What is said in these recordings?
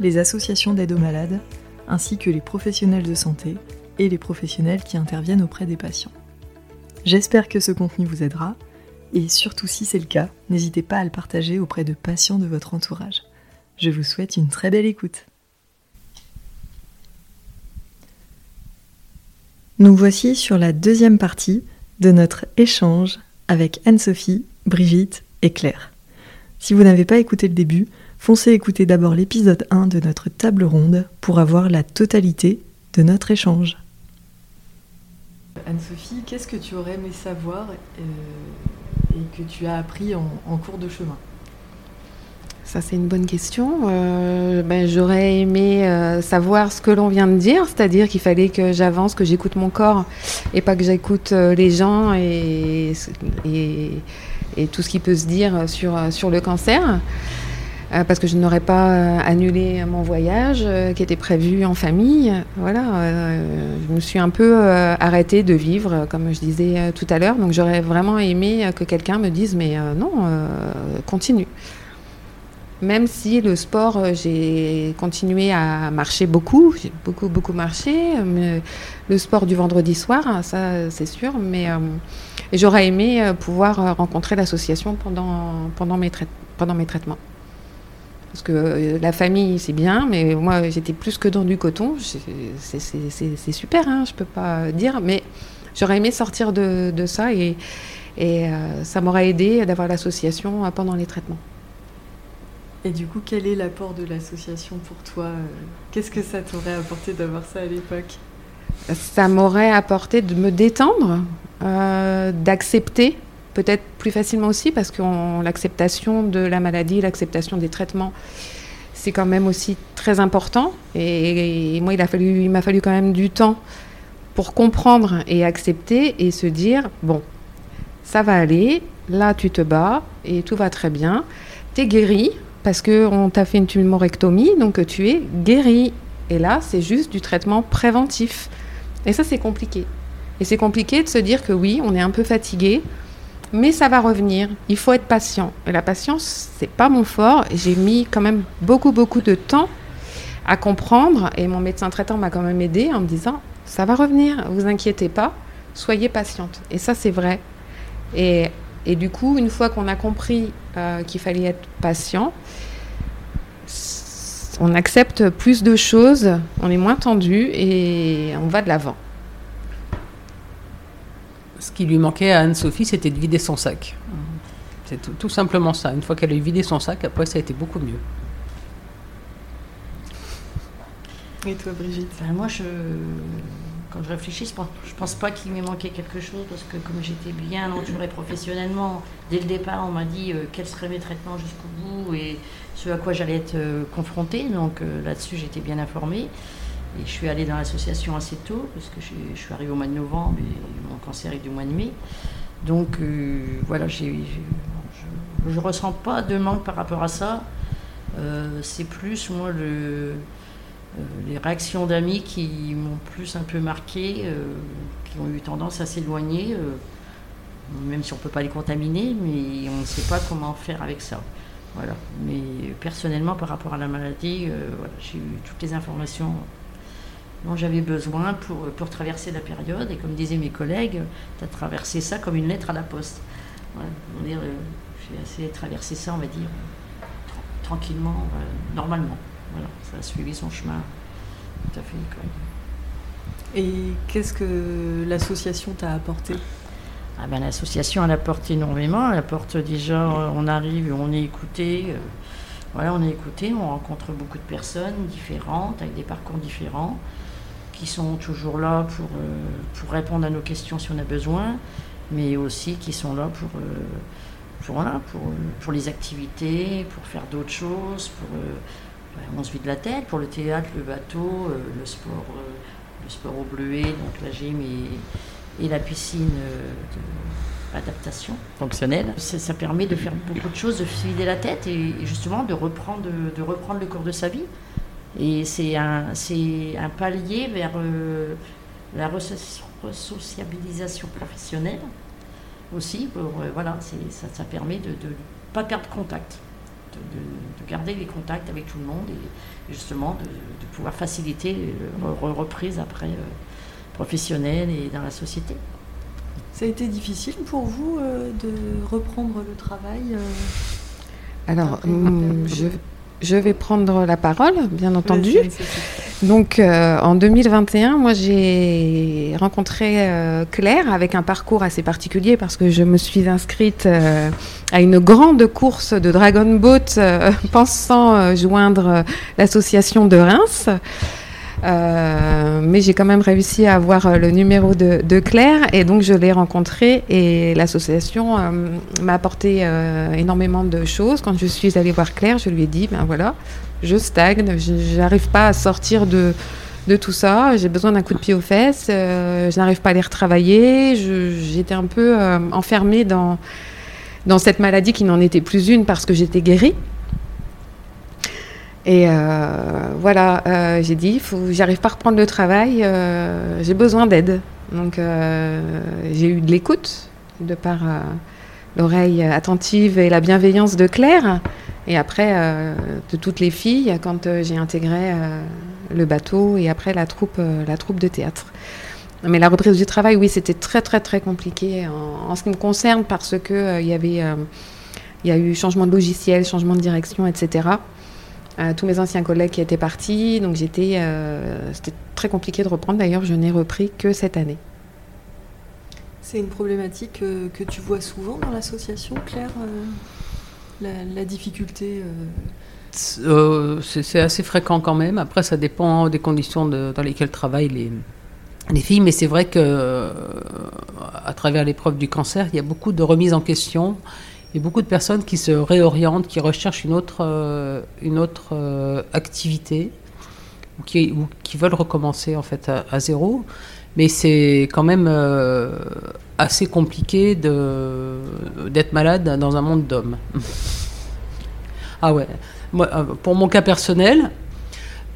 les associations d'aide aux malades, ainsi que les professionnels de santé et les professionnels qui interviennent auprès des patients. J'espère que ce contenu vous aidera, et surtout si c'est le cas, n'hésitez pas à le partager auprès de patients de votre entourage. Je vous souhaite une très belle écoute. Nous voici sur la deuxième partie de notre échange avec Anne-Sophie, Brigitte et Claire. Si vous n'avez pas écouté le début, foncez écouter d'abord l'épisode 1 de notre table ronde pour avoir la totalité de notre échange. Anne-Sophie, qu'est-ce que tu aurais aimé savoir euh, et que tu as appris en, cours de chemin? Ça, c'est une bonne question. Euh, ben, J'aurais aimé euh, savoir ce que l'on vient de dire, c'est-à-dire qu'il fallait que j'avance, que j'écoute mon corps et pas que j'écoute les gens et, et, et, tout ce qui peut se dire sur, sur le cancer. Euh, parce que je n'aurais pas euh, annulé mon voyage euh, qui était prévu en famille. Voilà, je me suis un peu arrêtée de vivre, comme je disais tout à l'heure. Donc j'aurais vraiment aimé que quelqu'un me dise, mais non, continue. Même si le sport, j'ai continué à marcher beaucoup, j'ai beaucoup, beaucoup marché. Mais le sport du vendredi soir, ça c'est sûr, mais j'aurais aimé pouvoir rencontrer l'association pendant, pendant, mes pendant mes traitements. Parce que euh, la famille, c'est bien, mais moi, j'étais plus que dans du coton. C'est super, hein, je peux pas dire, mais j'aurais aimé sortir de, ça et, et euh, ça m'aurait aidé d'avoir l'association euh, pendant les traitements. Et du coup, quel est l'apport de l'association pour toi Qu'est-ce que ça t'aurait apporté d'avoir ça à l'époque? Ça m'aurait apporté de me détendre, d'accepter peut-être plus facilement aussi parce que l'acceptation de la maladie, l'acceptation des traitements, c'est quand même aussi très important. Et, moi, il m'a fallu, fallu quand même du temps pour comprendre et accepter et se dire, bon, ça va aller, là tu te bats et tout va très bien, tu es guéri parce qu'on t'a fait une tumorectomie, donc tu es guéri. Et là, c'est juste du traitement préventif. Et ça, c'est compliqué. Et c'est compliqué de se dire que oui, on est un peu fatigué, mais ça va revenir. Il faut être patient. Et la patience, c'est pas mon fort. J'ai mis quand même beaucoup, beaucoup de temps à comprendre. Et mon médecin traitant m'a quand même aidé en me disant ça va revenir, vous inquiétez pas, soyez patiente. Et ça, c'est vrai. Et, et, du coup, une fois qu'on a compris euh, qu'il fallait être patient, on accepte plus de choses, on est moins tendu et on va de l'avant qui lui manquait à Anne-Sophie, c'était de vider son sac. C'est tout, simplement ça. Une fois qu'elle a eu vidé son sac, après, ça a été beaucoup mieux. Et toi, Brigitte ben, Moi, je, quand je réfléchis, je pense, pense pas qu'il m'ait manqué quelque chose parce que comme j'étais bien entourée professionnellement, dès le départ, on m'a dit euh, quels seraient mes traitements jusqu'au bout et ce à quoi j'allais être euh, confrontée. Donc euh, là-dessus, j'étais bien informée. Et je suis allée dans l'association assez tôt, parce que je, suis arrivée au mois de novembre et mon cancer est du mois de mai. Donc euh, voilà, je ne ressens pas de manque par rapport à ça. Euh, c'est plus, moi, euh, les réactions d'amis qui m'ont plus un peu marqué, qui ont eu tendance à s'éloigner, même si on ne peut pas les contaminer, mais on ne sait pas comment faire avec ça. Voilà. Mais personnellement, par rapport à la maladie, j'ai eu toutes les informations dont j'avais besoin pour, pour traverser la période. Et comme disaient mes collègues, tu as traversé ça comme une lettre à la poste. Euh, j'ai assez traversé ça, on va dire, tranquillement, euh, normalement. Voilà, ça a suivi son chemin tout à fait. Et qu'est-ce que l'association t'a apporté? Ah ben, L'association, elle apporte énormément. Elle apporte déjà, on arrive, on est écouté. Euh, voilà, on est écouté, on rencontre beaucoup de personnes différentes, avec des parcours différents qui sont toujours là pour, euh, pour répondre à nos questions si on a besoin, mais aussi qui sont là pour, euh, pour, pour, pour, les activités, pour faire d'autres choses, pour, on se vide la tête pour le théâtre, le bateau, le sport, le sport au bleuet, donc la gym et, et la piscine d'adaptation fonctionnelle. Ça, permet de faire beaucoup de choses, de se vider la tête et, justement de reprendre, de, reprendre le cours de sa vie. Et c'est un, un palier vers la resociabilisation professionnelle aussi. Euh, voilà, ça, ça, permet de ne pas perdre contact, de, garder les contacts avec tout le monde et, justement de, pouvoir faciliter la reprise après euh, professionnelle et dans la société. Ça a été difficile pour vous euh, de reprendre le travail Alors, hum, je, je vais prendre la parole, bien entendu. Donc, euh, en 2021, moi, j'ai rencontré euh, Claire avec un parcours assez particulier parce que je me suis inscrite euh, à une grande course de Dragon Boat pensant joindre l'association de Reims. Euh, mais j'ai quand même réussi à avoir euh, le numéro de, Claire et donc je l'ai rencontrée et l'association euh, m'a apporté énormément de choses. Quand je suis allée voir Claire, je lui ai dit, ben voilà, je stagne, je n'arrive pas à sortir de, tout ça, j'ai besoin d'un coup de pied aux fesses, je n'arrive pas à les retravailler, j'étais un peu enfermée dans cette maladie qui n'en était plus une parce que j'étais guérie. Et euh, voilà, euh, j'ai dit, j'arrive pas à reprendre le travail, euh, j'ai besoin d'aide. Donc j'ai eu de l'écoute de par l'oreille attentive et la bienveillance de Claire. Et après, de toutes les filles, quand j'ai intégré le bateau et après la troupe, la troupe de théâtre. Mais la reprise du travail, oui, c'était très très très compliqué en, ce qui me concerne parce que il y avait, y a eu changement de logiciel, changement de direction, etc tous mes anciens collègues qui étaient partis. Donc j'étais, euh, c'était très compliqué de reprendre. D'ailleurs, je n'ai repris que cette année. C'est une problématique euh, que tu vois souvent dans l'association, Claire euh, la, difficulté C'est assez fréquent quand même. Après, ça dépend des conditions dans lesquelles travaillent les, les filles. Mais c'est vrai que à travers l'épreuve du cancer, il y a beaucoup de remises en question il y a beaucoup de personnes qui se réorientent, qui recherchent une autre, euh, une autre euh, activité, ou qui, qui, veulent recommencer en fait à, zéro. Mais c'est quand même euh, assez compliqué d'être malade dans un monde d'hommes. ah ouais. Moi, pour mon cas personnel,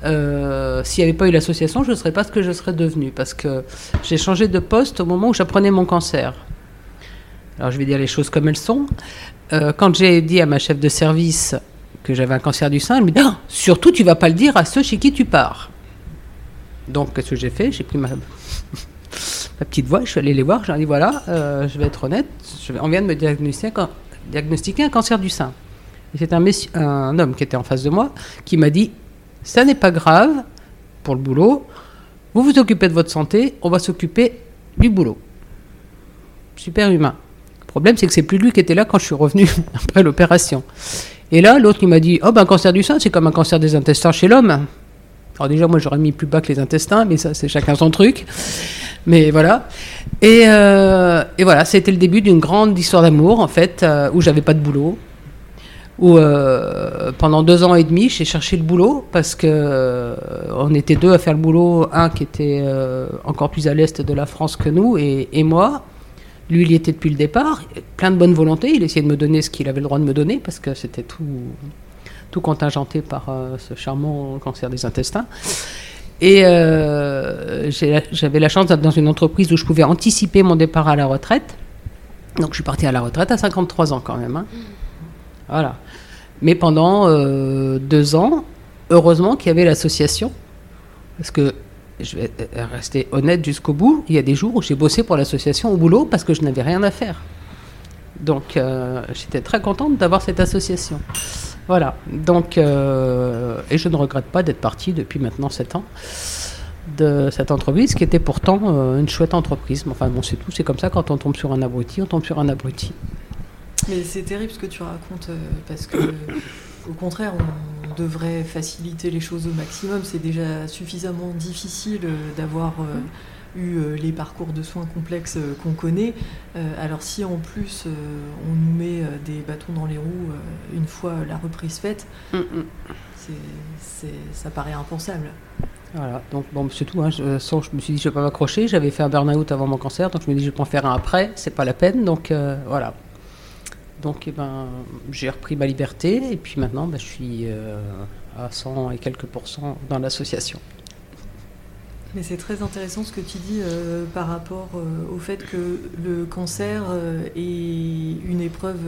s'il n'y avait pas eu l'association, je ne serais pas ce que je serais devenue. Parce que j'ai changé de poste au moment où j'apprenais mon cancer. Alors je vais dire les choses comme elles sont. Euh, quand j'ai dit à ma chef de service que j'avais un cancer du sein, elle me dit ah, surtout tu vas pas le dire à ceux chez qui tu pars. Donc qu'est-ce que j'ai fait? J'ai pris ma, petite voix, je suis allée les voir, j'ai dit voilà, euh, je vais être honnête, on vient de me diagnostiquer un, cancer du sein. c'est un, un homme qui était en face de moi qui m'a dit ça n'est pas grave pour le boulot, vous vous occupez de votre santé, on va s'occuper du boulot. Super humain. Problème, c'est que c'est plus lui qui était là quand je suis revenu après l'opération. Et là, l'autre, il m'a dit Oh, ben, un cancer du sein, c'est comme un cancer des intestins chez l'homme. Alors, déjà, moi, j'aurais mis plus bas que les intestins, mais ça, c'est chacun son truc. Mais voilà. Et, euh, et voilà, c'était le début d'une grande histoire d'amour, en fait, euh, où j'avais pas de boulot. Où euh, pendant deux ans et demi, j'ai cherché le boulot parce que on était deux à faire le boulot, un qui était encore plus à l'est de la France que nous et moi. Lui, il y était depuis le départ, plein de bonne volonté. Il essayait de me donner ce qu'il avait le droit de me donner parce que c'était tout, contingenté par euh, ce charmant cancer des intestins. Et euh, j'avais la chance d'être dans une entreprise où je pouvais anticiper mon départ à la retraite. Donc je suis partie à la retraite à 53 ans quand même. Hein. Voilà. Mais pendant euh, deux ans, heureusement qu'il y avait l'association. Parce que je vais rester honnête jusqu'au bout, il y a des jours où j'ai bossé pour l'association au boulot parce que je n'avais rien à faire. Donc euh, j'étais très contente d'avoir cette association. Voilà. Donc, euh, et je ne regrette pas d'être partie depuis maintenant 7 ans de cette entreprise qui était pourtant euh, une chouette entreprise. Enfin bon, c'est tout, c'est comme ça quand on tombe sur un abruti, on tombe sur un abruti. Mais c'est terrible ce que tu racontes parce que au contraire, on devrait faciliter les choses au maximum. C'est déjà suffisamment difficile euh, d'avoir euh, eu les parcours de soins complexes qu'on connaît. alors si en plus on nous met des bâtons dans les roues une fois la reprise faite, mm, mm. ça paraît impensable. Voilà, donc bon, c'est tout. Hein. Je, je, me suis dit, je ne vais pas m'accrocher. J'avais fait un burn-out avant mon cancer, donc je me dis, je vais en faire un après, c'est pas la peine. Donc voilà. Donc eh ben, j'ai repris ma liberté et puis maintenant ben, je suis à 100 et quelques pourcents dans l'association. Mais c'est très intéressant ce que tu dis euh, par rapport euh, au fait que le cancer euh, est une épreuve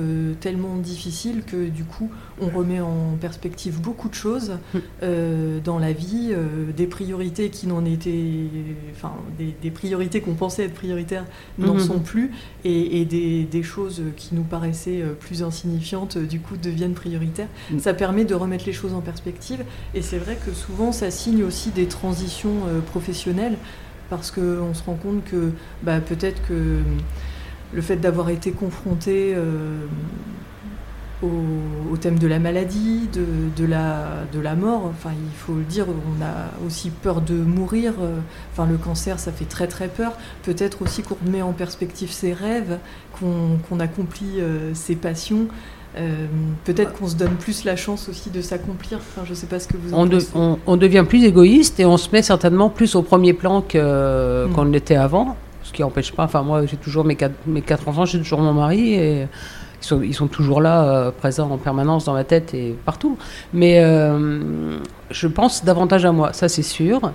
tellement difficile que du coup on remet en perspective beaucoup de choses hmm. dans la vie, des priorités qui n'en étaient, enfin des, priorités qu'on pensait être prioritaires n'en hmm. sont plus et, des, des, choses qui nous paraissaient plus insignifiantes du coup deviennent prioritaires. Hmm. Ça permet de remettre les choses en perspective et c'est vrai que souvent ça signe aussi des transitions professionnelles parce qu'on se rend compte que bah, peut-être que le fait d'avoir été confronté euh, au, thème de la maladie, de, la, mort, enfin il faut le dire, on a aussi peur de mourir, euh, enfin le cancer ça fait très très peur, peut-être aussi qu'on met en perspective ses rêves, qu'on accomplit euh, ses passions. Euh, peut-être qu'on se donne plus la chance aussi de s'accomplir. Enfin, je sais pas ce que vous en on, pensez. on, devient plus égoïste et on se met certainement plus au premier plan mm. qu'on l'était avant. Ce qui n'empêche pas. Enfin, moi, j'ai toujours mes quatre, mes quatre enfants, j'ai toujours mon mari et ils sont, ils sont toujours là, euh, présents en permanence dans ma tête et partout. Mais euh, je pense davantage à moi, ça c'est sûr.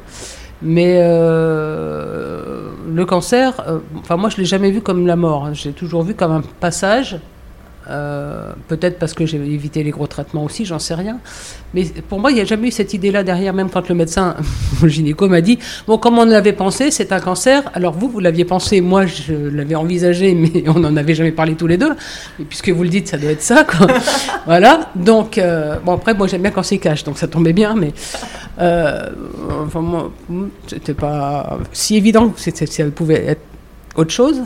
Mais le cancer, enfin moi je l'ai jamais vu comme la mort. J'ai toujours vu comme un passage euh, peut-être parce que j'ai évité les gros traitements aussi, j'en sais rien. Mais pour moi, il n'y a jamais eu cette idée-là derrière, même quand le médecin, le gynéco, m'a dit Bon, comme on l'avait pensé, c'est un cancer. Alors vous, vous l'aviez pensé, moi, je l'avais envisagé, mais on n'en avait jamais parlé tous les deux. Et puisque vous le dites, ça doit être ça, quoi. voilà. Donc, euh, bon, après, moi, j'aime bien quand c'est cash, donc ça tombait bien, mais. Euh, enfin, moi, c'était pas si évident que ça pouvait être autre chose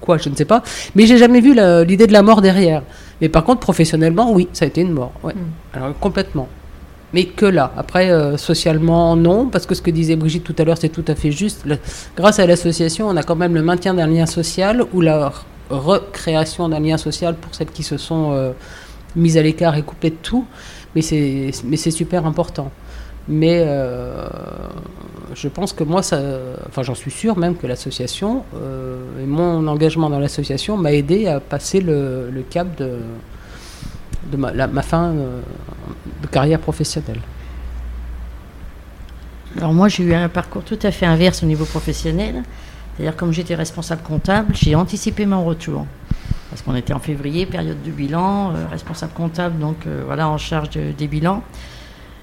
quoi, je ne sais pas. Mais j'ai jamais vu l'idée de la mort derrière. Mais par contre, professionnellement, oui, ça a été une mort. Ouais. Hmm. Alors, complètement. Mais que là. Après, euh, socialement, non, parce que ce que disait Brigitte tout à l'heure, c'est tout à fait juste. grâce à l'association, on a quand même le maintien d'un lien social ou la recréation d'un lien social pour celles qui se sont euh, mises à l'écart et coupées de tout. Mais c'est super important. Mais euh, je pense que moi, ça, enfin j'en suis sûr même que l'association euh, et mon engagement dans l'association m'a aidé à passer le, cap de, ma, fin euh, de carrière professionnelle. Alors moi j'ai eu un parcours tout à fait inverse au niveau professionnel. C'est-à-dire comme j'étais responsable comptable, j'ai anticipé mon retour. Parce qu'on était en février, période de bilan, responsable comptable, donc voilà, en charge des bilans.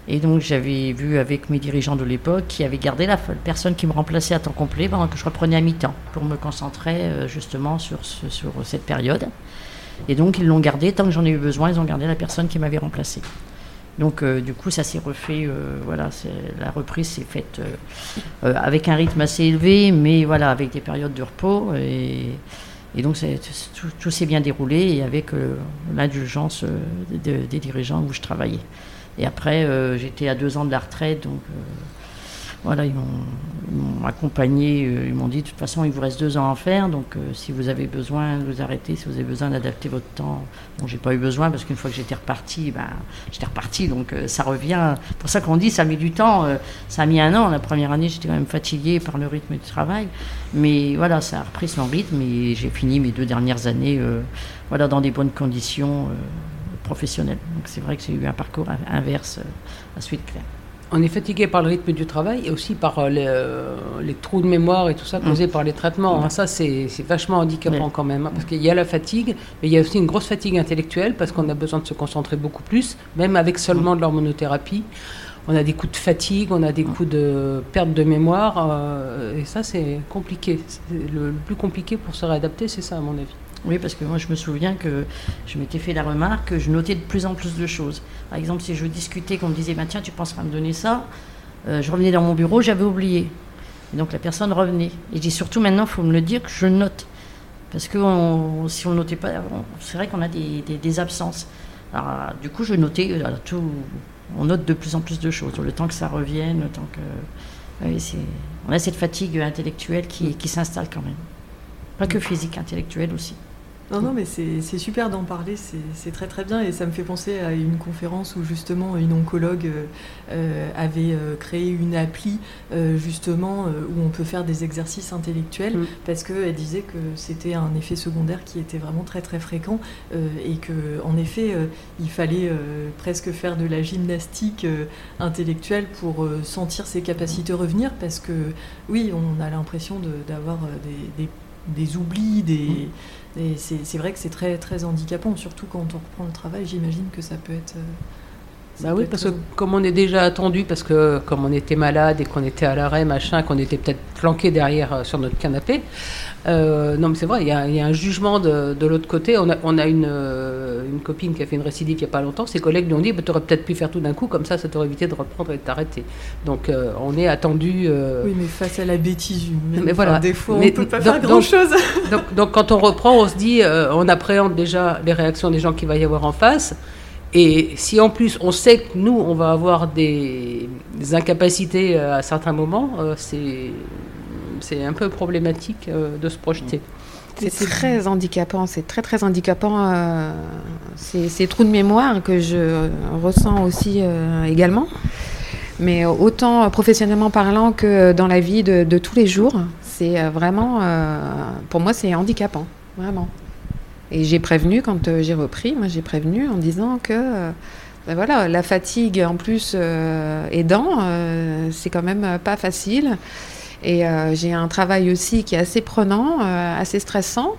Et donc j'avais vu avec mes dirigeants de l'époque qui avaient gardé la personne qui me remplaçait à temps complet pendant que je reprenais à mi-temps pour me concentrer euh, justement sur, cette période. Et donc ils l'ont gardé tant que j'en ai eu besoin, ils ont gardé la personne qui m'avait remplacé. Donc euh, du coup ça s'est refait, euh, voilà, la reprise s'est faite avec un rythme assez élevé, mais voilà avec des périodes de repos et, donc tout s'est bien déroulé et avec l'indulgence des dirigeants où je travaillais. Et après, euh, j'étais à deux ans de la retraite, donc euh, voilà, ils m'ont accompagné, euh, ils m'ont dit de toute façon, il vous reste deux ans à faire, donc si vous avez besoin de vous arrêter, si vous avez besoin d'adapter votre temps, bon, j'ai pas eu besoin parce qu'une fois que j'étais reparti, ben, j'étais reparti, donc ça revient. pour ça qu'on dit, ça mis du temps, ça a mis un an. La première année, j'étais quand même fatiguée par le rythme du travail, mais voilà, ça a repris son rythme et j'ai fini mes deux dernières années, voilà, dans des bonnes conditions Donc c'est vrai que j'ai eu un parcours inverse euh, à suite claire. On est fatigué par le rythme du travail et aussi par euh, euh, les, trous de mémoire et tout ça causés mm. par les traitements. Hein. Ça, c'est vachement handicapant quand même. Hein, parce qu'il y a la fatigue, mais il y a aussi une grosse fatigue intellectuelle parce qu'on a besoin de se concentrer beaucoup plus, même avec seulement de l'hormonothérapie. On a des coups de fatigue, on a des coups de perte de mémoire. et ça, c'est compliqué. le plus compliqué pour se réadapter, c'est ça, à mon avis. Oui, parce que moi, je me souviens que je m'étais fait la remarque que je notais de plus en plus de choses. Par exemple, si je discutais, qu'on me disait, bah, tiens, tu penseras me donner ça, euh, je revenais dans mon bureau, j'avais oublié. Et donc la personne revenait. Et je dis surtout maintenant, il faut me le dire que je note. Parce que si on ne notait pas, c'est vrai qu'on a des, absences. Alors, du coup, je notais, euh, tout, on note de plus en plus de choses, le temps que ça revienne, le temps que. Oui, c'est- on a cette fatigue intellectuelle qui s'installe quand même. Pas que physique, intellectuelle aussi. Non, non, mais c'est super d'en parler, c'est très très bien et ça me fait penser à une conférence où justement une oncologue euh, euh, avait euh, créé une appli euh, justement où on peut faire des exercices intellectuels Mm. parce qu'elle disait que c'était un effet secondaire qui était vraiment très très fréquent euh, et que en effet il fallait presque faire de la gymnastique intellectuelle pour sentir ses capacités revenir parce que oui, on a l'impression d'avoir des, des- des oublis, des, et c'est vrai que c'est très, très handicapant, surtout quand on reprend le travail. J'imagine que ça peut être. Bah oui, parce que comme on est déjà attendu, parce que comme on était malade et qu'on était à l'arrêt, machin, qu'on était peut-être planqué derrière euh, sur notre canapé, euh, non mais c'est vrai, il y, a il y a un jugement de, de l'autre côté. On a, on a une, euh, une copine qui a fait une récidive il n'y a pas longtemps, ses collègues lui ont dit, bah, tu aurais peut-être pu faire tout d'un coup, comme ça, ça t'aurait évité de reprendre et de t'arrêter. Donc on est attendu. Oui, mais face à la bêtise humaine, Mais enfin, voilà. des fois, on ne peut pas donc- faire grand-chose. donc, donc quand on reprend, on se dit, on appréhende déjà les réactions des gens qu'il va y avoir en face. Et si en plus on sait que nous, on va avoir des, des incapacités euh, à certains moments, euh, c'est un peu problématique euh, de se projeter. C'est très handicapant, c'est très très handicapant. euh, ces, ces trous de mémoire que je ressens aussi également. Mais autant professionnellement parlant que dans la vie de, de tous les jours, c'est vraiment, pour moi, c'est handicapant, vraiment. Et j'ai prévenu quand euh, j'ai repris, moi j'ai prévenu en disant que euh, ben voilà, la fatigue en plus euh, aidant, euh, c'est quand même pas facile. Et j'ai un travail aussi qui est assez prenant, assez stressant,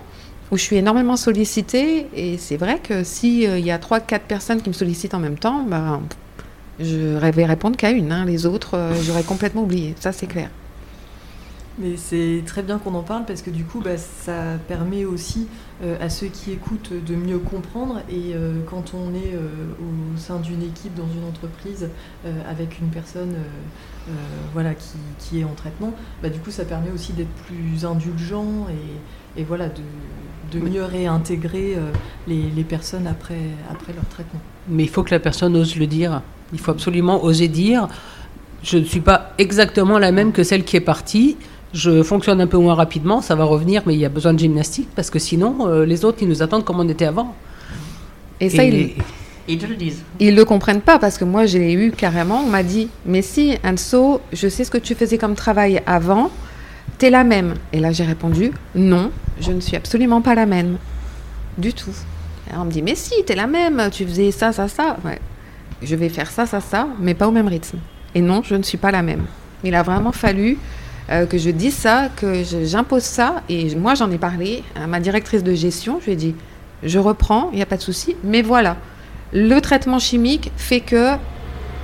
où je suis énormément sollicitée. Et c'est vrai que s'il y a trois, quatre personnes qui me sollicitent en même temps, ben, je vais répondre qu'à une. hein. Les autres, j'aurais complètement oublié. Ça, c'est clair. Mais c'est très bien qu'on en parle parce que du coup, bah, ça permet aussi à ceux qui écoutent de mieux comprendre. Et euh, quand on est euh, au sein d'une équipe, dans une entreprise, euh, avec une personne euh, euh, voilà, qui, qui est en traitement, bah, du coup, ça permet aussi d'être plus indulgent et, et voilà, de, de mieux réintégrer euh, les, les personnes après, après leur traitement. Mais il faut que la personne ose le dire. Il faut absolument oser dire je ne suis pas exactement la même que celle qui est partie. Je fonctionne un peu moins rapidement, ça va revenir, mais il y a besoin de gymnastique parce que sinon, euh, les autres, ils nous attendent comme on était avant. Et ça, Et- ils, Ils te le disent. ils le comprennent pas parce que moi, je l'ai eu carrément. On m'a dit Mais si, Anso, je sais ce que tu faisais comme travail avant, t'es la même. Et là, j'ai répondu Non, je ne suis absolument pas la même. Du tout. Et on me dit Mais si, t'es la même, tu faisais ça, ça, ça. Ouais. Je vais faire ça, ça, ça, mais pas au même rythme. Et non, je ne suis pas la même. Il a vraiment fallu euh, que je dise ça, que j'impose ça. Et moi, j'en ai parlé à ma directrice de gestion. Je lui ai dit Je reprends, il n'y a pas de souci, mais voilà. Le traitement chimique fait que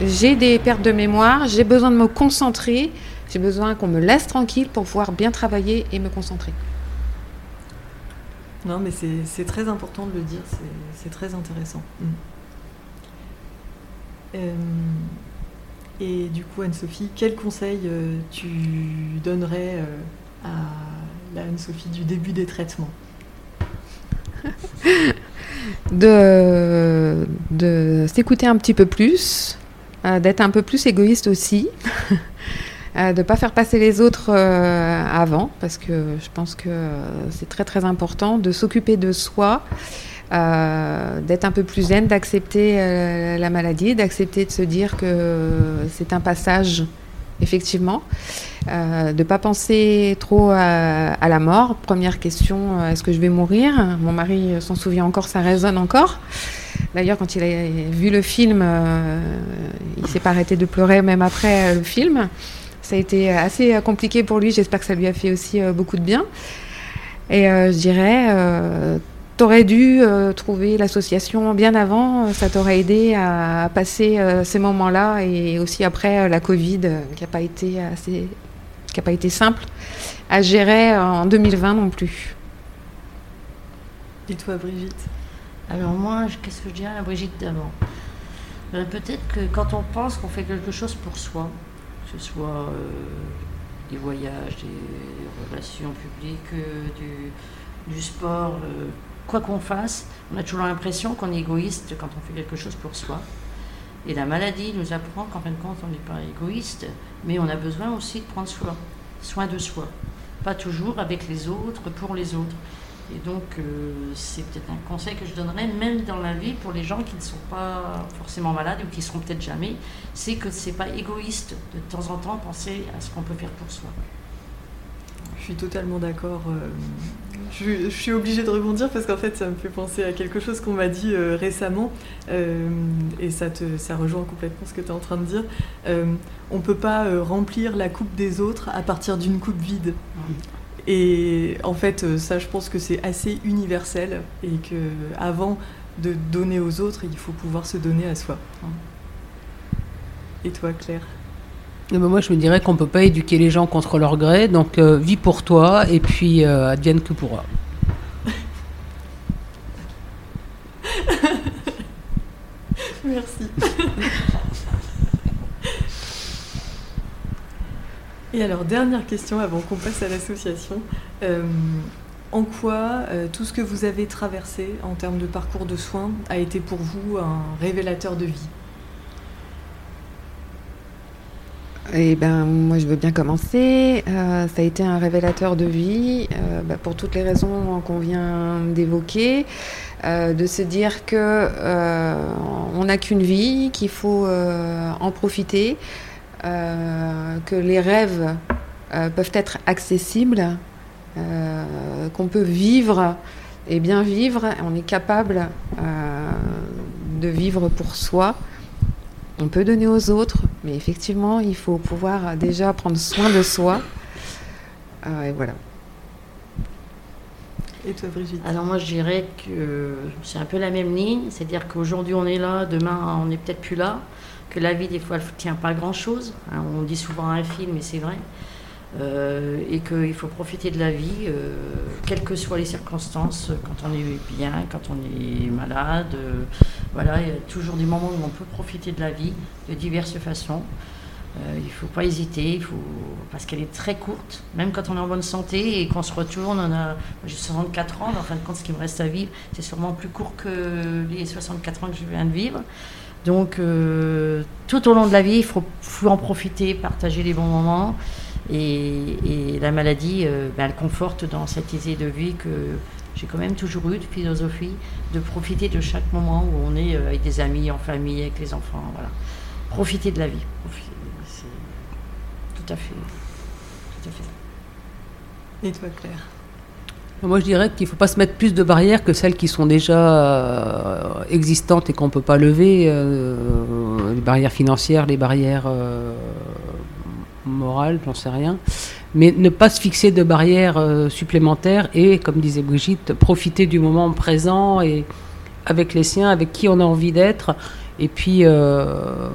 j'ai des pertes de mémoire, j'ai besoin de me concentrer, j'ai besoin qu'on me laisse tranquille pour pouvoir bien travailler et me concentrer. Non, mais c'est très important de le dire, c'est- très intéressant. Mm. Euh, et du coup, Anne-Sophie, quel conseil euh, tu donnerais euh, à la Anne-Sophie du début des traitements De, de s'écouter un petit peu plus, euh, d'être un peu plus égoïste aussi, de ne pas faire passer les autres avant, parce que je pense que c'est très très important de s'occuper de soi, euh, d'être un peu plus zen, d'accepter euh, la maladie, d'accepter de se dire que c'est un passage, effectivement, euh, de ne pas penser trop à, la mort. Première question, est-ce que je vais mourir? Mon mari s'en souvient encore, ça résonne encore. D'ailleurs, quand il a vu le film, il s'est pas arrêté de pleurer même après le film. Ça a été assez compliqué pour lui. J'espère que ça lui a fait aussi beaucoup de bien. Et je dirais, t'aurais dû euh, trouver l'association bien avant. Ça t'aurait aidé à, à passer euh, ces moments-là et aussi après euh, la Covid, euh, qui n'a pas été assez, qui a pas été simple à gérer en 2020 non plus. Et toi, Brigitte? Alors moi, qu'est-ce que je dirais à Brigitte d'avant Euh, Peut-être que quand on pense qu'on fait quelque chose pour soi, que ce soit euh, des voyages, des relations publiques, euh, du, du sport, euh, quoi qu'on fasse, on a toujours l'impression qu'on est égoïste quand on fait quelque chose pour soi. Et la maladie nous apprend qu'en fin de compte, on n'est pas égoïste, mais on a besoin aussi de prendre soin, soin de soi. Pas toujours avec les autres, pour les autres. Et donc, euh, c'est peut-être un conseil que je donnerais, même dans la vie, pour les gens qui ne sont pas forcément malades ou qui ne seront peut-être jamais, c'est que ce n'est pas égoïste de, de temps en temps penser à ce qu'on peut faire pour soi. Je suis totalement d'accord. euh, Je, je suis obligée de rebondir parce qu'en fait, ça me fait penser à quelque chose qu'on m'a dit euh, récemment euh, et ça, te, ça rejoint complètement ce que tu es en train de dire. Euh, on ne peut pas remplir la coupe des autres à partir d'une coupe vide. Et en fait, ça, je pense que c'est assez universel et que avant de donner aux autres, il faut pouvoir se donner à soi. Et toi, Claire? Ben, moi, je me dirais qu'on ne peut pas éduquer les gens contre leur gré, donc euh, vis pour toi et puis euh, advienne que pourra. Merci. Et alors, dernière question avant qu'on passe à l'association. Euh, en quoi euh, tout ce que vous avez traversé en termes de parcours de soins a été pour vous un révélateur de vie? Eh ben, moi, je veux bien commencer. Euh, ça a été un révélateur de vie euh, bah, pour toutes les raisons qu'on vient d'évoquer. Euh, de se dire que on n'a qu'une vie, qu'il faut en profiter, que les rêves peuvent être accessibles, qu'on peut vivre et bien vivre. On est capable de vivre pour soi. On peut donner aux autres, mais effectivement, il faut pouvoir déjà prendre soin de soi. Euh, et voilà. Et toi, Brigitte? Alors moi je dirais que c'est un peu la même ligne, c'est-à-dire qu'aujourd'hui on est là, demain on n'est peut-être plus là, que la vie des fois elle ne tient pas grand-chose, hein, on dit souvent un film mais c'est vrai, Euh, et qu'il faut profiter de la vie, euh, quelles que soient les circonstances, quand on est bien, quand on est malade, euh, voilà, il y a toujours des moments où on peut profiter de la vie de diverses façons. Il ne faut pas hésiter, parce qu'elle est très courte, même quand on est en bonne santé et qu'on se retourne, on a... j'ai 64 ans, mais en fin de compte, ce qui me reste à vivre, c'est sûrement plus court que les 64 ans que je viens de vivre. Donc, tout au long de la vie, il faut en profiter, partager les bons moments. Et, et la maladie, euh, ben, elle conforte dans cette idée de vie que j'ai quand même toujours eu de philosophie, de profiter de chaque moment où on est euh, avec des amis, en famille, avec les enfants. Voilà. Profiter de la vie. C'est tout à fait. Tout à fait. Et toi, Claire? Moi, je dirais qu'il ne faut pas se mettre plus de barrières que celles qui sont déjà euh, existantes et qu'on ne peut pas lever. euh, les barrières financières, les barrières morales, j'en sais rien. Mais ne pas se fixer de barrières euh, supplémentaires et, comme disait Brigitte, profiter du moment présent et avec les siens, avec qui on a envie d'être. Et puis, euh,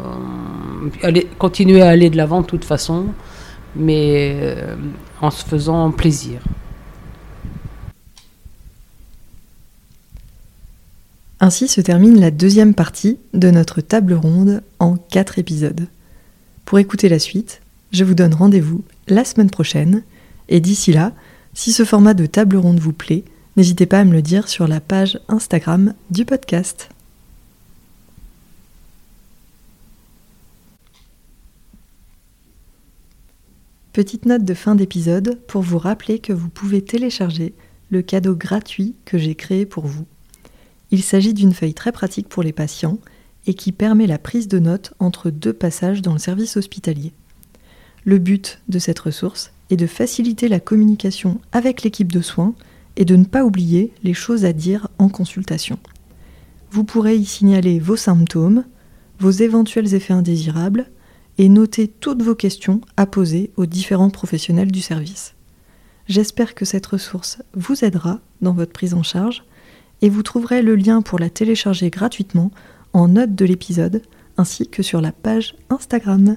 aller, continuer à aller de l'avant de toute façon, mais euh, en se faisant plaisir. Ainsi se termine la deuxième partie de notre table ronde en quatre épisodes. Pour écouter la suite, je vous donne rendez-vous la semaine prochaine, et d'ici là, si ce format de table ronde vous plaît, n'hésitez pas à me le dire sur la page Instagram du podcast. Petite note de fin d'épisode pour vous rappeler que vous pouvez télécharger le cadeau gratuit que j'ai créé pour vous. Il s'agit d'une feuille très pratique pour les patients et qui permet la prise de notes entre deux passages dans le service hospitalier. Le but de cette ressource est de faciliter la communication avec l'équipe de soins et de ne pas oublier les choses à dire en consultation. Vous pourrez y signaler vos symptômes, vos éventuels effets indésirables et noter toutes vos questions à poser aux différents professionnels du service. J'espère que cette ressource vous aidera dans votre prise en charge et vous trouverez le lien pour la télécharger gratuitement en note de l'épisode ainsi que sur la page Instagram.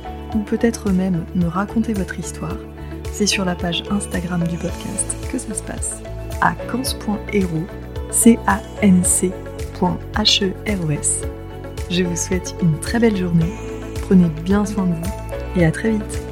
ou peut-être même me raconter votre histoire, c'est sur la page Instagram du podcast que ça se passe, à cans.hero, c a n c h e r o s. Je vous souhaite une très belle journée, prenez bien soin de vous et à très vite